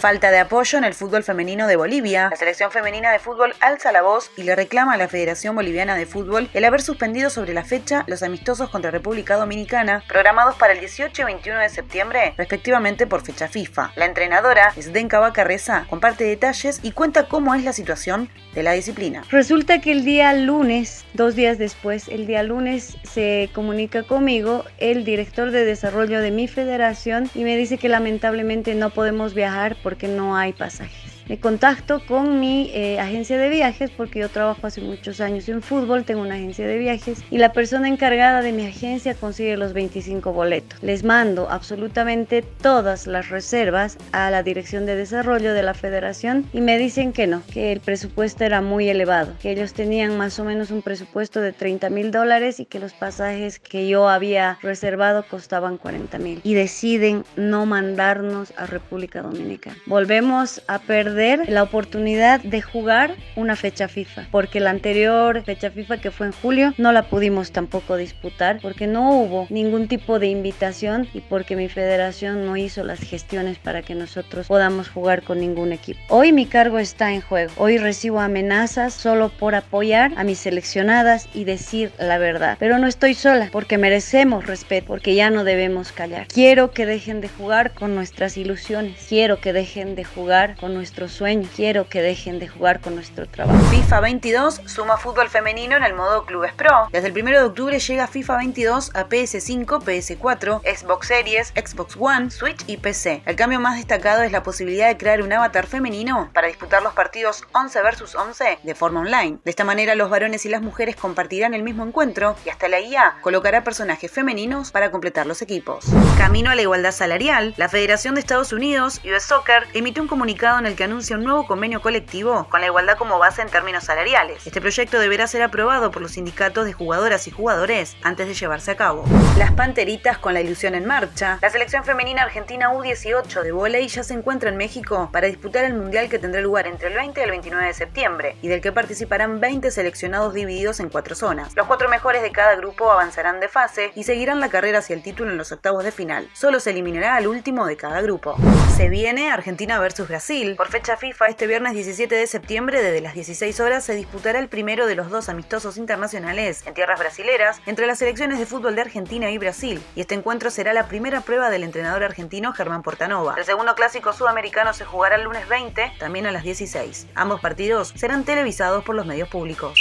Falta de apoyo en el fútbol femenino de Bolivia. La selección femenina de fútbol alza la voz y le reclama a la Federación Boliviana de Fútbol el haber suspendido sobre la fecha los amistosos contra República Dominicana, programados para el 18 y 21 de septiembre, respectivamente por fecha FIFA. La entrenadora, Sdenka Bacarreza, comparte detalles y cuenta cómo es la situación de la disciplina. Resulta que el día lunes, dos días después, el día lunes se comunica conmigo el director de desarrollo de mi federación y me dice que lamentablemente no podemos viajar porque no hay pasajes me contacto con mi eh, agencia de viajes porque yo trabajo hace muchos años en fútbol, tengo una agencia de viajes y la persona encargada de mi agencia consigue los 25 boletos. Les mando absolutamente todas las reservas a la Dirección de Desarrollo de la Federación y me dicen que no, que el presupuesto era muy elevado, que ellos tenían más o menos un presupuesto de 30 mil dólares y que los pasajes que yo había reservado costaban 40 mil y deciden no mandarnos a República Dominicana. Volvemos a perder la oportunidad de jugar una fecha FIFA, porque la anterior fecha FIFA que fue en julio no la pudimos tampoco disputar porque no hubo ningún tipo de invitación y porque mi federación no hizo las gestiones para que nosotros podamos jugar con ningún equipo. Hoy mi cargo está en juego. Hoy recibo amenazas solo por apoyar a mis seleccionadas y decir la verdad. Pero no estoy sola porque merecemos respeto, porque ya no debemos callar. Quiero que dejen de jugar con nuestras ilusiones. Quiero que dejen de jugar con nuestros sueño. Quiero que dejen de jugar con nuestro trabajo. FIFA 22 suma fútbol femenino en el modo Clubes Pro. Desde el 1 de octubre llega FIFA 22 a PS5, PS4, Xbox Series, Xbox One, Switch y PC. El cambio más destacado es la posibilidad de crear un avatar femenino para disputar los partidos 11 vs 11 de forma online. De esta manera los varones y las mujeres compartirán el mismo encuentro y hasta la IA colocará personajes femeninos para completar los equipos. Camino a la igualdad salarial, la Federación de Estados Unidos, US Soccer, emitió un comunicado en el que anuncia un nuevo convenio colectivo con la igualdad como base en términos salariales. Este proyecto deberá ser aprobado por los sindicatos de jugadoras y jugadores antes de llevarse a cabo. Las Panteritas con la ilusión en marcha. La selección femenina argentina U18 de volei ya se encuentra en México para disputar el mundial que tendrá lugar entre el 20 y el 29 de septiembre y del que participarán 20 seleccionados divididos en cuatro zonas. Los cuatro mejores de cada grupo avanzarán de fase y seguirán la carrera hacia el título en los octavos de final. Solo se eliminará al último de cada grupo. Se viene Argentina versus Brasil. Por FIFA, este viernes 17 de septiembre, desde las 16 horas, se disputará el primero de los dos amistosos internacionales en tierras brasileras entre las selecciones de fútbol de Argentina y Brasil, y este encuentro será la primera prueba del entrenador argentino Germán Portanova. El segundo clásico sudamericano se jugará el lunes 20, también a las 16. Ambos partidos serán televisados por los medios públicos.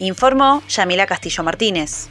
Informó Yamila Castillo Martínez.